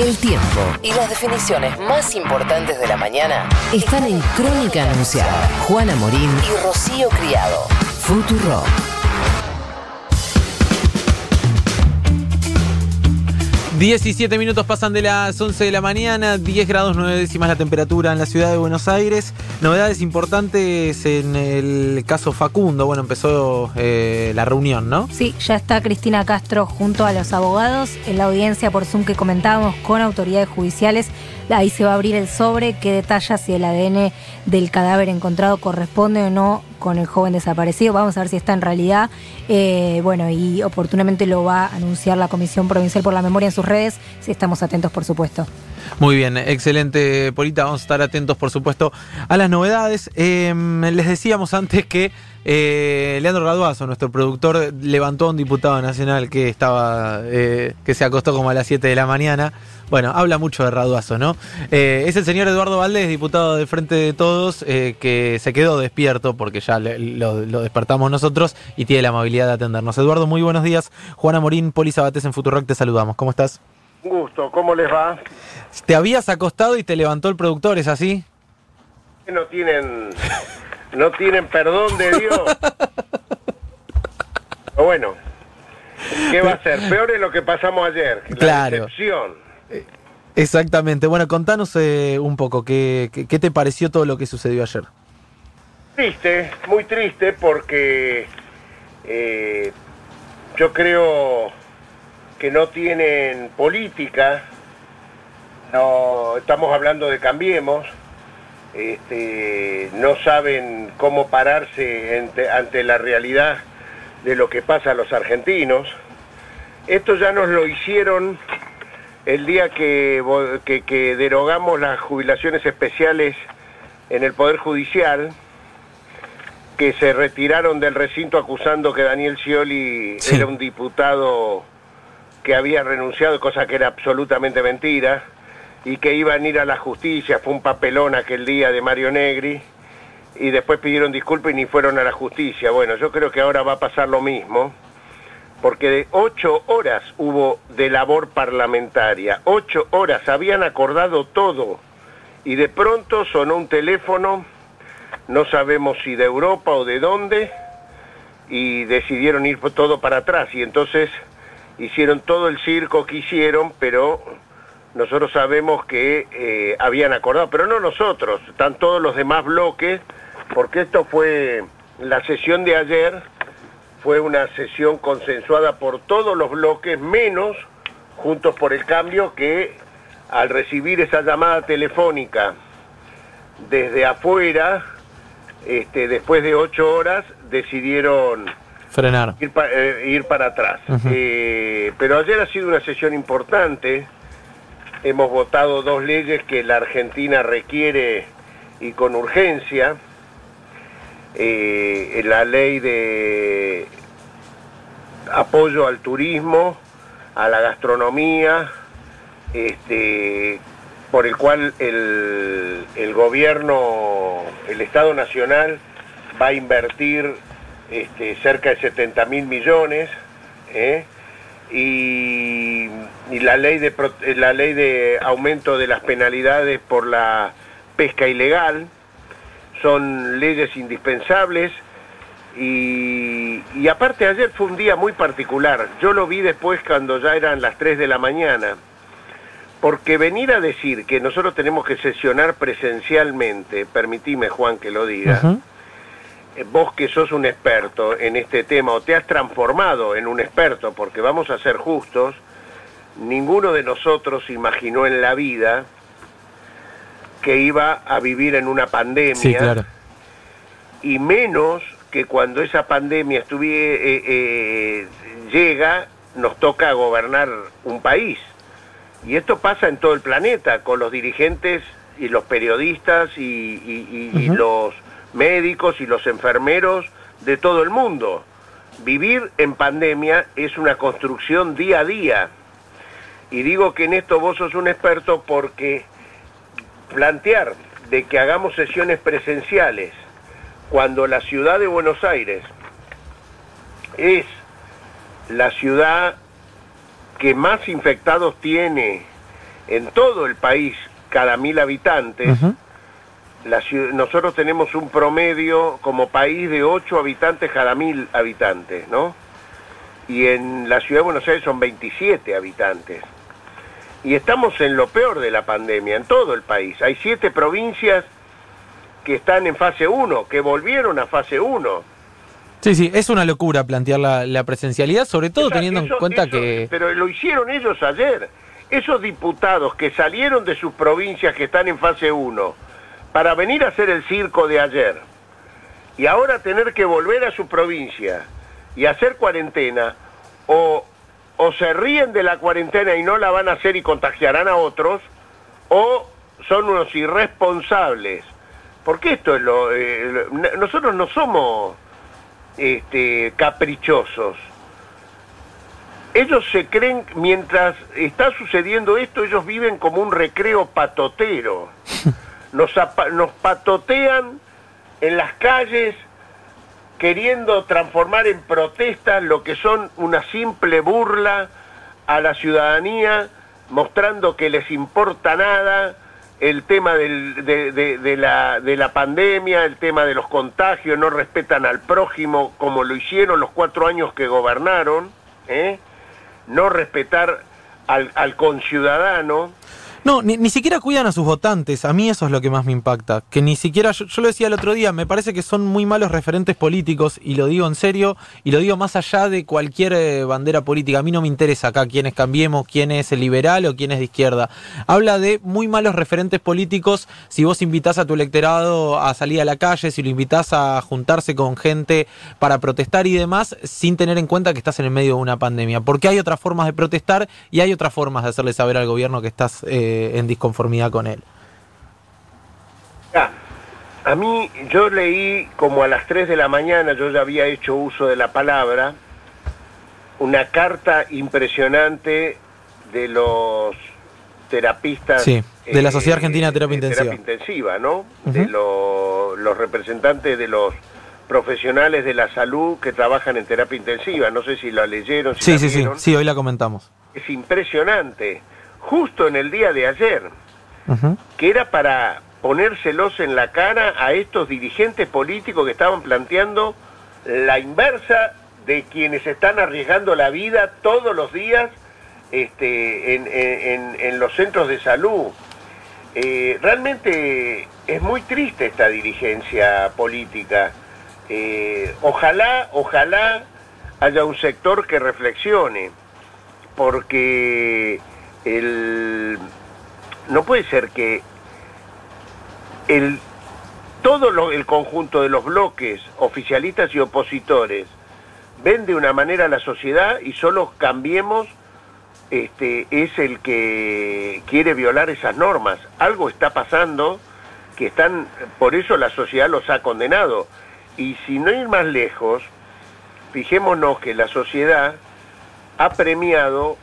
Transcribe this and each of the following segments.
El tiempo y las definiciones más importantes de la mañana están en Crónica Anunciada. Juana Morín y Rocío Criado. Futuro. 17 minutos pasan de las 11 de la mañana, 10 grados 9 décimas la temperatura en la ciudad de Buenos Aires. Novedades importantes en el caso Facundo. Bueno, empezó eh, la reunión, ¿no? Sí, ya está Cristina Castro junto a los abogados en la audiencia por Zoom que comentábamos con autoridades judiciales. Ahí se va a abrir el sobre que detalla si el ADN del cadáver encontrado corresponde o no con el joven desaparecido. Vamos a ver si está en realidad. Eh, bueno, y oportunamente lo va a anunciar la Comisión Provincial por la Memoria en sus redes, si estamos atentos, por supuesto. Muy bien, excelente, Polita. Vamos a estar atentos, por supuesto, a las novedades. Em, les decíamos antes que eh, Leandro Raduazo, nuestro productor, levantó a un diputado nacional que estaba, eh, que se acostó como a las 7 de la mañana. Bueno, habla mucho de Raduazo, ¿no? Eh, es el señor Eduardo Valdés, diputado de Frente de Todos, que se quedó despierto porque ya lo, despertamos nosotros y tiene la amabilidad de atendernos. Eduardo, muy buenos días. Juana Morín, Poli Sabates en Futurock, te saludamos. ¿Cómo estás? Un gusto, ¿cómo les va? Te habías acostado y te levantó el productor, ¿es así? No tienen no tienen perdón de Dios. Pero bueno, ¿qué va a ser? Peor es lo que pasamos ayer, la claro. Exactamente. Bueno, contanos eh, un poco, ¿qué, ¿qué, te pareció todo lo que sucedió ayer? Triste, muy triste porque eh, yo creo que no tienen política, no estamos hablando de Cambiemos, este, no saben cómo pararse ante, la realidad de lo que pasa a los argentinos. Esto ya nos lo hicieron el día que, que, derogamos las jubilaciones especiales en el Poder Judicial, que se retiraron del recinto acusando que Daniel Scioli era un diputado que había renunciado, cosa que era absolutamente mentira y que iban a ir a la justicia, fue un papelón aquel día de Mario Negri, y después pidieron disculpas y ni fueron a la justicia. Bueno, yo creo que ahora va a pasar lo mismo, porque de ocho horas hubo de labor parlamentaria, ocho horas, habían acordado todo, y de pronto sonó un teléfono, no sabemos si de Europa o de dónde, y decidieron ir todo para atrás, y entonces hicieron todo el circo que hicieron, pero nosotros sabemos que eh, habían acordado, pero no nosotros, están todos los demás bloques, porque esto fue, la sesión de ayer fue una sesión consensuada por todos los bloques, menos Juntos por el Cambio, que al recibir esa llamada telefónica desde afuera, este, después de ocho horas, decidieron frenar, ir, eh, para atrás. Eh, pero ayer ha sido una sesión importante hemos votado dos leyes que la Argentina requiere y con urgencia. Eh, la ley de apoyo al turismo, a la gastronomía, este, por el cual el, gobierno, el Estado Nacional va a invertir este, cerca de 70 mil millones. ¿eh? Y, la ley de la ley de aumento de las penalidades por la pesca ilegal son leyes indispensables y, aparte ayer fue un día muy particular. Yo lo vi después cuando ya eran las 3 de la mañana porque venir a decir que nosotros tenemos que sesionar presencialmente permitime Juan que lo diga eh, vos que sos un experto en este tema o te has transformado en un experto, porque vamos a ser justos, ninguno de nosotros imaginó en la vida que iba a vivir en una pandemia y menos que cuando esa pandemia estuviera, eh, eh, llega nos toca gobernar un país. Y esto pasa en todo el planeta, con los dirigentes y los periodistas y, los médicos y los enfermeros de todo el mundo. Vivir en pandemia es una construcción día a día. Y digo que en esto vos sos un experto porque plantear de que hagamos sesiones presenciales cuando la ciudad de Buenos Aires es la ciudad que más infectados tiene en todo el país cada mil habitantes, nosotros tenemos un promedio como país de 8 habitantes cada mil habitantes, ¿no? Y en la ciudad de Buenos Aires son 27 habitantes. Y estamos en lo peor de la pandemia, en todo el país. Hay siete provincias que están en fase 1, que volvieron a fase 1. Sí, sí, es una locura plantear la, presencialidad, sobre todo teniendo en cuenta que... Pero lo hicieron ellos ayer. Esos diputados que salieron de sus provincias que están en fase 1 para venir a hacer el circo de ayer y ahora tener que volver a su provincia y hacer cuarentena, o, o se ríen de la cuarentena y no la van a hacer y contagiarán a otros, o son unos irresponsables. Porque esto es lo... Eh, nosotros no somos este, caprichosos. Ellos se creen, mientras está sucediendo esto, ellos viven como un recreo patotero. Nos, patotean en las calles queriendo transformar en protestas lo que son una simple burla a la ciudadanía, mostrando que les importa nada, el tema de, la, de, la, pandemia, el tema de los contagios, no respetan al prójimo como lo hicieron los cuatro años que gobernaron, ¿eh? no respetar al conciudadano, no, ni, siquiera cuidan a sus votantes. A mí eso es lo que más me impacta. Que ni siquiera, yo, lo decía el otro día, me parece que son muy malos referentes políticos, y lo digo en serio, y lo digo más allá de cualquier eh, bandera política. A mí no me interesa acá quién es Cambiemos, quién es liberal o quién es de izquierda. Habla de muy malos referentes políticos si vos invitás a tu electorado a salir a la calle, si lo invitás a juntarse con gente para protestar y demás, sin tener en cuenta que estás en el medio de una pandemia. Porque hay otras formas de protestar y hay otras formas de hacerle saber al gobierno que estás... Eh, eh, en disconformidad con él. a mí, yo leí como a las 3 de la mañana, yo ya había hecho uso de la palabra, una carta impresionante de los terapistas. Sí, de la Sociedad Argentina de Terapia Intensiva. Terapia intensiva, ¿no? De los representantes de los profesionales de la salud que trabajan en terapia intensiva. No sé si la leyeron. sí, sí, sí, sí, hoy la comentamos. Es impresionante justo en el día de ayer, que era para ponérselos en la cara a estos dirigentes políticos que estaban planteando la inversa de quienes están arriesgando la vida todos los días este, en, los centros de salud. Eh, realmente es muy triste esta dirigencia política. Eh, ojalá, ojalá haya un sector que reflexione, porque el, no puede ser que el, todo el conjunto de los bloques oficialistas y opositores ven de una manera a la sociedad y solo cambiemos este, es el que quiere violar esas normas. Algo está pasando que están, por eso la sociedad los ha condenado. Y si no ir más lejos, fijémonos que la sociedad ha premiado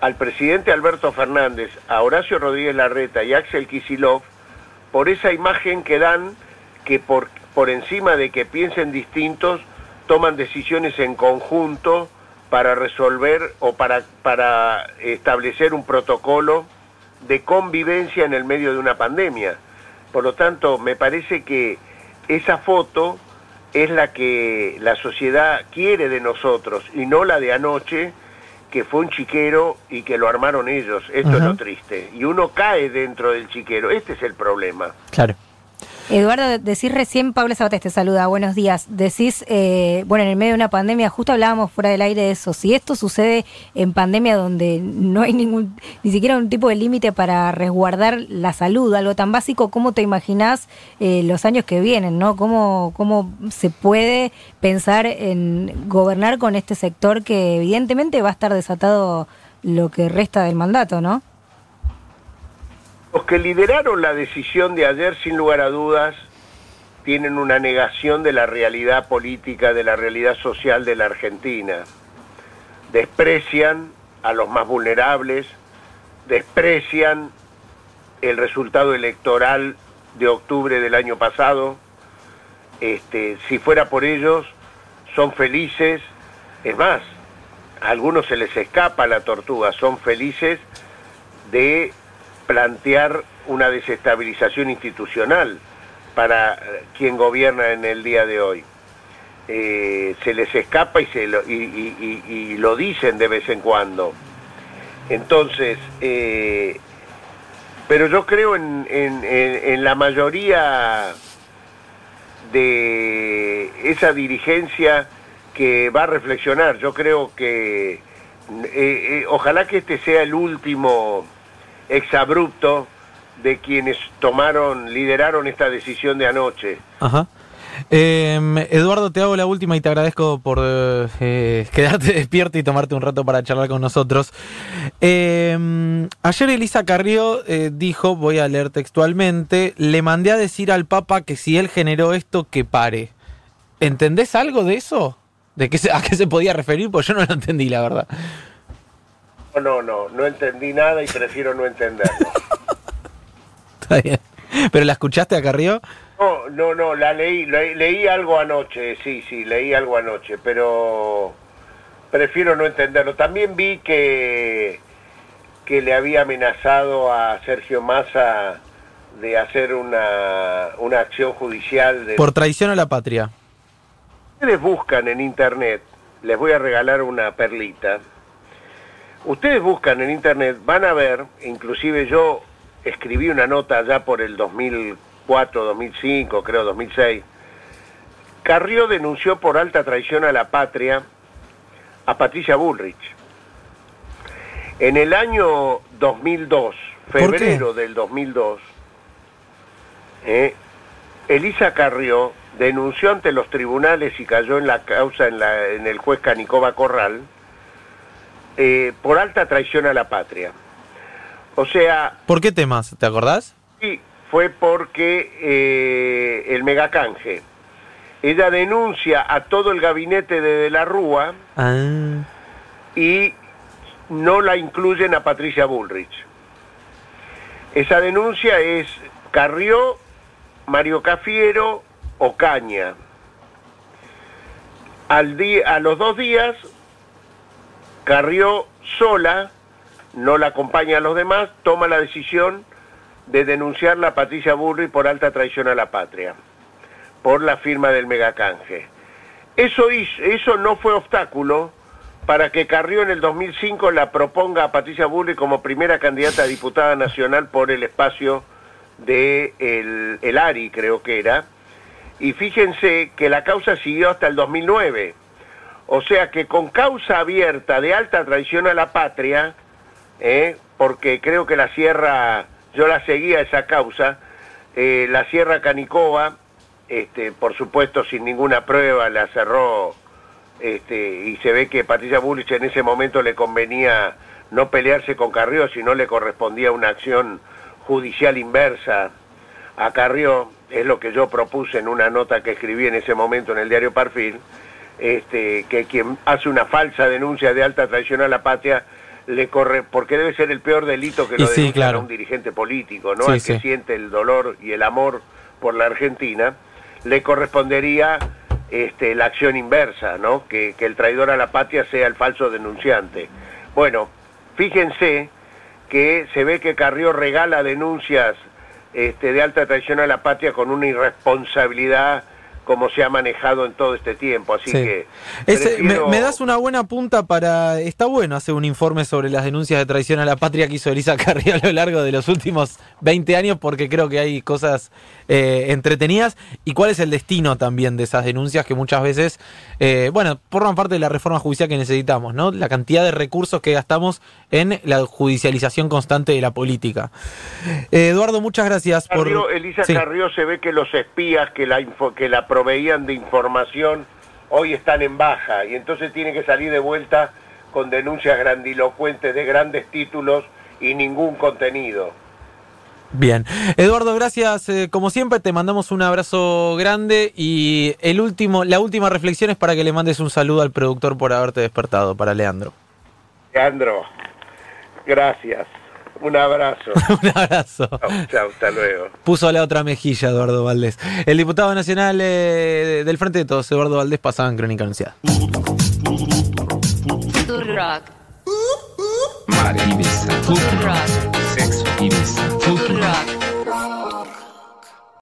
al presidente Alberto Fernández, a Horacio Rodríguez Larreta y Axel Kisilov por esa imagen que dan que por, por encima de que piensen distintos, toman decisiones en conjunto para resolver o para, para establecer un protocolo de convivencia en el medio de una pandemia. Por lo tanto, me parece que esa foto es la que la sociedad quiere de nosotros y no la de anoche, que fue un chiquero y que lo armaron ellos. Esto es lo triste. Y uno cae dentro del chiquero. Este es el problema. Claro. Eduardo, decís recién, Pablo Sabates te saluda, buenos días. Decís, eh, bueno, en el medio de una pandemia, justo hablábamos fuera del aire de eso, si esto sucede en pandemia donde no hay ningún, ni siquiera un tipo de límite para resguardar la salud, algo tan básico, ¿cómo te imaginás eh, los años que vienen, no? ¿Cómo, ¿Cómo se puede pensar en gobernar con este sector que evidentemente va a estar desatado lo que resta del mandato, ¿no? Los que lideraron la decisión de ayer, sin lugar a dudas, tienen una negación de la realidad política, de la realidad social de la Argentina. Desprecian a los más vulnerables, desprecian el resultado electoral de octubre del año pasado. Este, si fuera por ellos, son felices. Es más, a algunos se les escapa la tortuga, son felices de plantear una desestabilización institucional para quien gobierna en el día de hoy. Eh, se les escapa y, se lo, dicen de vez en cuando. Entonces, eh, pero yo creo en, la mayoría de esa dirigencia que va a reflexionar. Yo creo que eh, ojalá que este sea el último exabrupto de quienes tomaron, lideraron esta decisión de anoche. Ajá. Em, Eduardo, te hago la última y te agradezco por eh, quedarte despierto y tomarte un rato para charlar con nosotros. Em, ayer Elisa Carrió eh, dijo, voy a leer textualmente, le mandé a decir al Papa que si él generó esto, que pare. ¿Entendés algo de eso? ¿De qué ¿A qué se podía referir? Pues yo no lo entendí, la verdad. No, no, no, no entendí nada y prefiero no entenderlo. Está bien. ¿Pero la escuchaste a Carrió? No, no, no, la leí, leí algo anoche, sí, sí, leí algo anoche, pero prefiero no entenderlo. También vi que, que le había amenazado a Sergio Massa de hacer una, una acción judicial. De... Por traición a la patria. Ustedes buscan en internet, les voy a regalar una perlita. Ustedes buscan en internet, van a ver, inclusive yo escribí una nota ya por el 2004, 2005, creo 2006. Carrió denunció por alta traición a la patria a Patricia Bullrich. En el año 2002, febrero del 2002, eh, Elisa Carrió denunció ante los tribunales y cayó en la causa en, la, en el juez Canicova Corral eh, por alta traición a la patria. O sea... ¿Por qué temas? ¿Te acordás? Sí, fue porque eh, el megacanje. Ella denuncia a todo el gabinete de, de la Rúa ah. y no la incluyen a Patricia Bullrich. Esa denuncia es Carrió, Mario Cafiero o Caña. Al a los dos días, Carrió sola no la acompaña a los demás, toma la decisión de denunciarla a Patricia Burri por alta traición a la patria, por la firma del megacanje. Eso, eso no fue obstáculo para que Carrió en el 2005 la proponga a Patricia Burri como primera candidata a diputada nacional por el espacio de el ARI, creo que era. Y fíjense que la causa siguió hasta el 2009. O sea que con causa abierta de alta traición a la patria, ¿eh? porque creo que la sierra, yo la seguía esa causa, eh, la sierra Canicova, este, por supuesto sin ninguna prueba, la cerró este, y se ve que Patricia Bullich en ese momento le convenía no pelearse con Carrió, sino le correspondía una acción judicial inversa a Carrió, es lo que yo propuse en una nota que escribí en ese momento en el diario Parfil, este, que quien hace una falsa denuncia de alta traición a la patria le corre, porque debe ser el peor delito que lo sí, a un dirigente político, ¿no? Al que siente el dolor y el amor por la Argentina, le correspondería este, la acción inversa, ¿no? Que, que el traidor a la patria sea el falso denunciante. Bueno, fíjense que se ve que Carrió regala denuncias este, de alta traición a la patria con una irresponsabilidad como se ha manejado en todo este tiempo. Así que. me, das una buena punta para. Está bueno hacer un informe sobre las denuncias de traición a la patria que hizo Elisa Carrillo a lo largo de los últimos 20 años, porque creo que hay cosas eh, entretenidas. ¿Y cuál es el destino también de esas denuncias que muchas veces, eh, bueno, forman parte de la reforma judicial que necesitamos, ¿no? La cantidad de recursos que gastamos en la judicialización constante de la política. Eh, Eduardo, muchas gracias por. Elisa Carrió se ve que los espías que la, que la proveían de información hoy están en baja y entonces tiene que salir de vuelta con denuncias grandilocuentes de grandes títulos y ningún contenido. Bien, Eduardo, gracias. Eh, como siempre, te mandamos un abrazo grande y el último, la última reflexión es para que le mandes un saludo al productor por haberte despertado, para Leandro. Leandro, gracias. Un abrazo. un abrazo. Chao, hasta luego. Puso la otra mejilla Eduardo Valdés. El diputado nacional eh, del Frente de Todos, Eduardo Valdés, pasaba en Crónica Anunciada. Rock. Mar Ibiza. Sexo Ibiza. Rock.